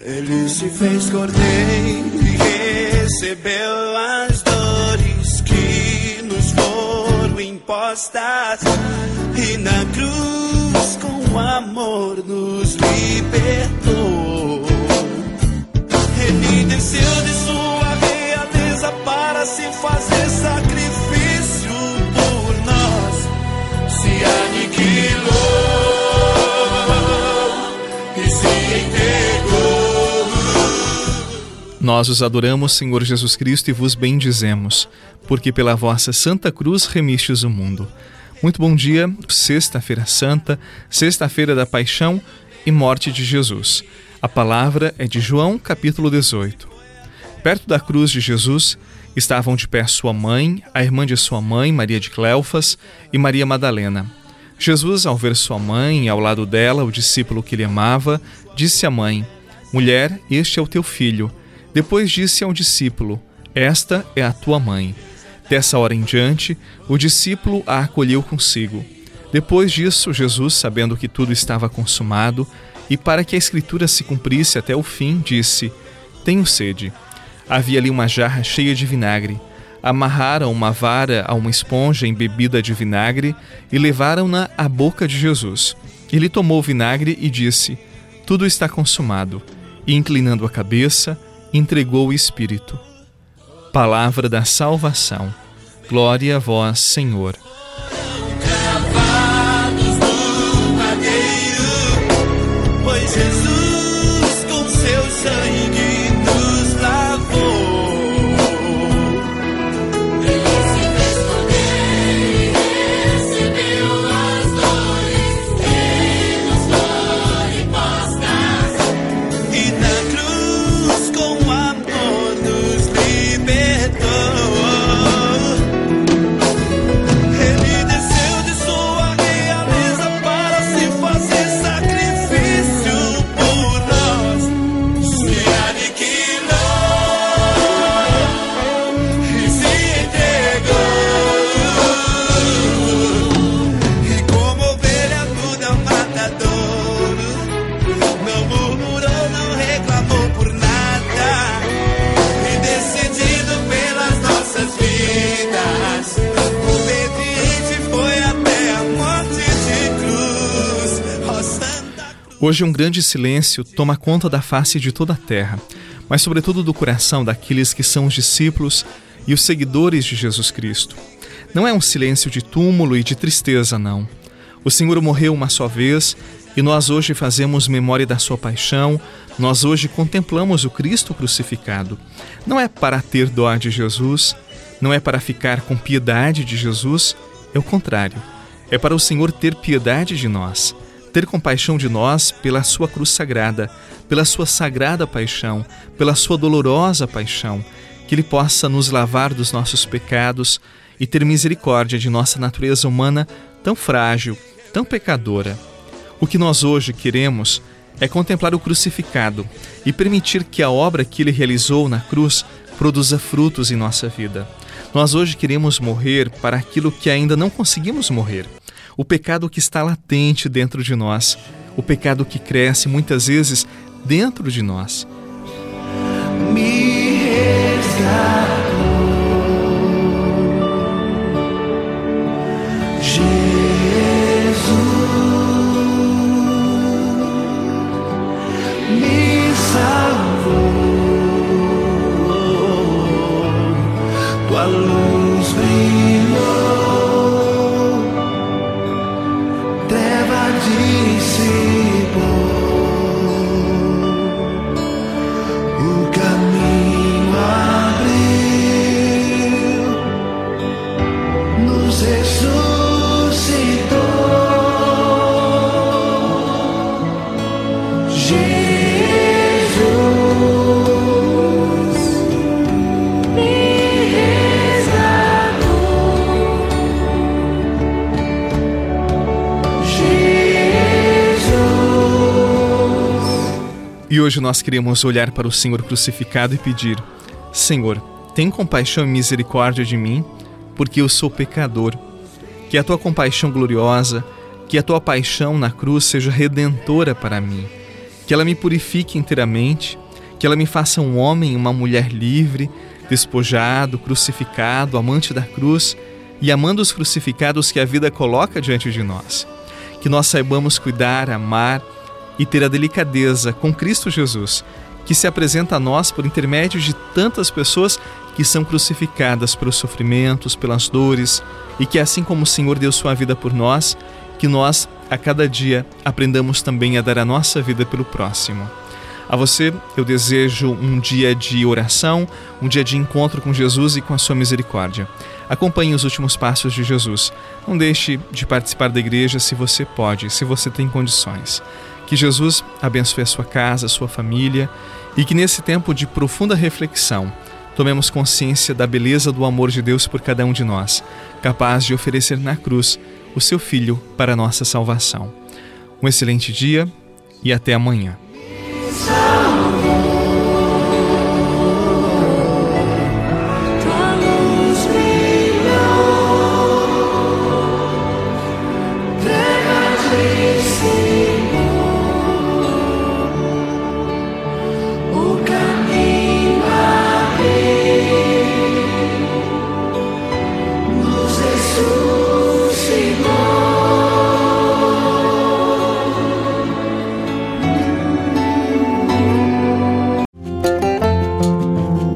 Ele se fez cordeiro e recebeu as dores que nos foram impostas e na cruz com amor nos libertou. Nós os adoramos, Senhor Jesus Cristo, e vos bendizemos, porque pela vossa Santa Cruz remistes o mundo. Muito bom dia, Sexta-feira Santa, Sexta-feira da Paixão e Morte de Jesus. A palavra é de João, capítulo 18. Perto da cruz de Jesus estavam de pé sua mãe, a irmã de sua mãe, Maria de Cleofas, e Maria Madalena. Jesus, ao ver sua mãe e ao lado dela o discípulo que ele amava, disse à mãe: Mulher, este é o teu filho. Depois disse ao discípulo: Esta é a tua mãe. Dessa hora em diante, o discípulo a acolheu consigo. Depois disso, Jesus, sabendo que tudo estava consumado, e para que a escritura se cumprisse até o fim, disse: Tenho sede. Havia ali uma jarra cheia de vinagre. Amarraram uma vara a uma esponja embebida de vinagre e levaram-na à boca de Jesus. Ele tomou o vinagre e disse: Tudo está consumado. E inclinando a cabeça, entregou o espírito. Palavra da salvação. Glória a vós, Senhor. Hoje um grande silêncio toma conta da face de toda a terra, mas sobretudo do coração daqueles que são os discípulos e os seguidores de Jesus Cristo. Não é um silêncio de túmulo e de tristeza, não. O Senhor morreu uma só vez e nós hoje fazemos memória da sua paixão, nós hoje contemplamos o Cristo crucificado. Não é para ter dó de Jesus, não é para ficar com piedade de Jesus, é o contrário. É para o Senhor ter piedade de nós, ter compaixão de nós pela sua cruz sagrada, pela sua sagrada paixão, pela sua dolorosa paixão, que Ele possa nos lavar dos nossos pecados e ter misericórdia de nossa natureza humana tão frágil, tão pecadora. O que nós hoje queremos é contemplar o crucificado e permitir que a obra que ele realizou na cruz produza frutos em nossa vida. Nós hoje queremos morrer para aquilo que ainda não conseguimos morrer. O pecado que está latente dentro de nós, o pecado que cresce muitas vezes dentro de nós. Me resgatou. people. E hoje nós queremos olhar para o Senhor crucificado e pedir: Senhor, tem compaixão e misericórdia de mim, porque eu sou pecador. Que a tua compaixão gloriosa, que a tua paixão na cruz seja redentora para mim. que ela me purifique inteiramente, que ela me faça um homem, uma mulher livre, despojado, crucificado, amante da cruz e amando os crucificados que a vida coloca diante de nós. Que nós saibamos cuidar, amar e ter a delicadeza com Cristo Jesus, que se apresenta a nós por intermédio de tantas pessoas que são crucificadas pelos sofrimentos, pelas dores, e que assim como o Senhor deu sua vida por nós, que nós a cada dia aprendamos também a dar a nossa vida pelo próximo. A você eu desejo um dia de oração, um dia de encontro com Jesus e com a sua misericórdia. Acompanhe os últimos passos de Jesus. Não deixe de participar da igreja se você pode, se você tem condições. Que Jesus abençoe a sua casa, a sua família e que nesse tempo de profunda reflexão tomemos consciência da beleza do amor de Deus por cada um de nós, capaz de oferecer na cruz o seu Filho para a nossa salvação. Um excelente dia e até amanhã.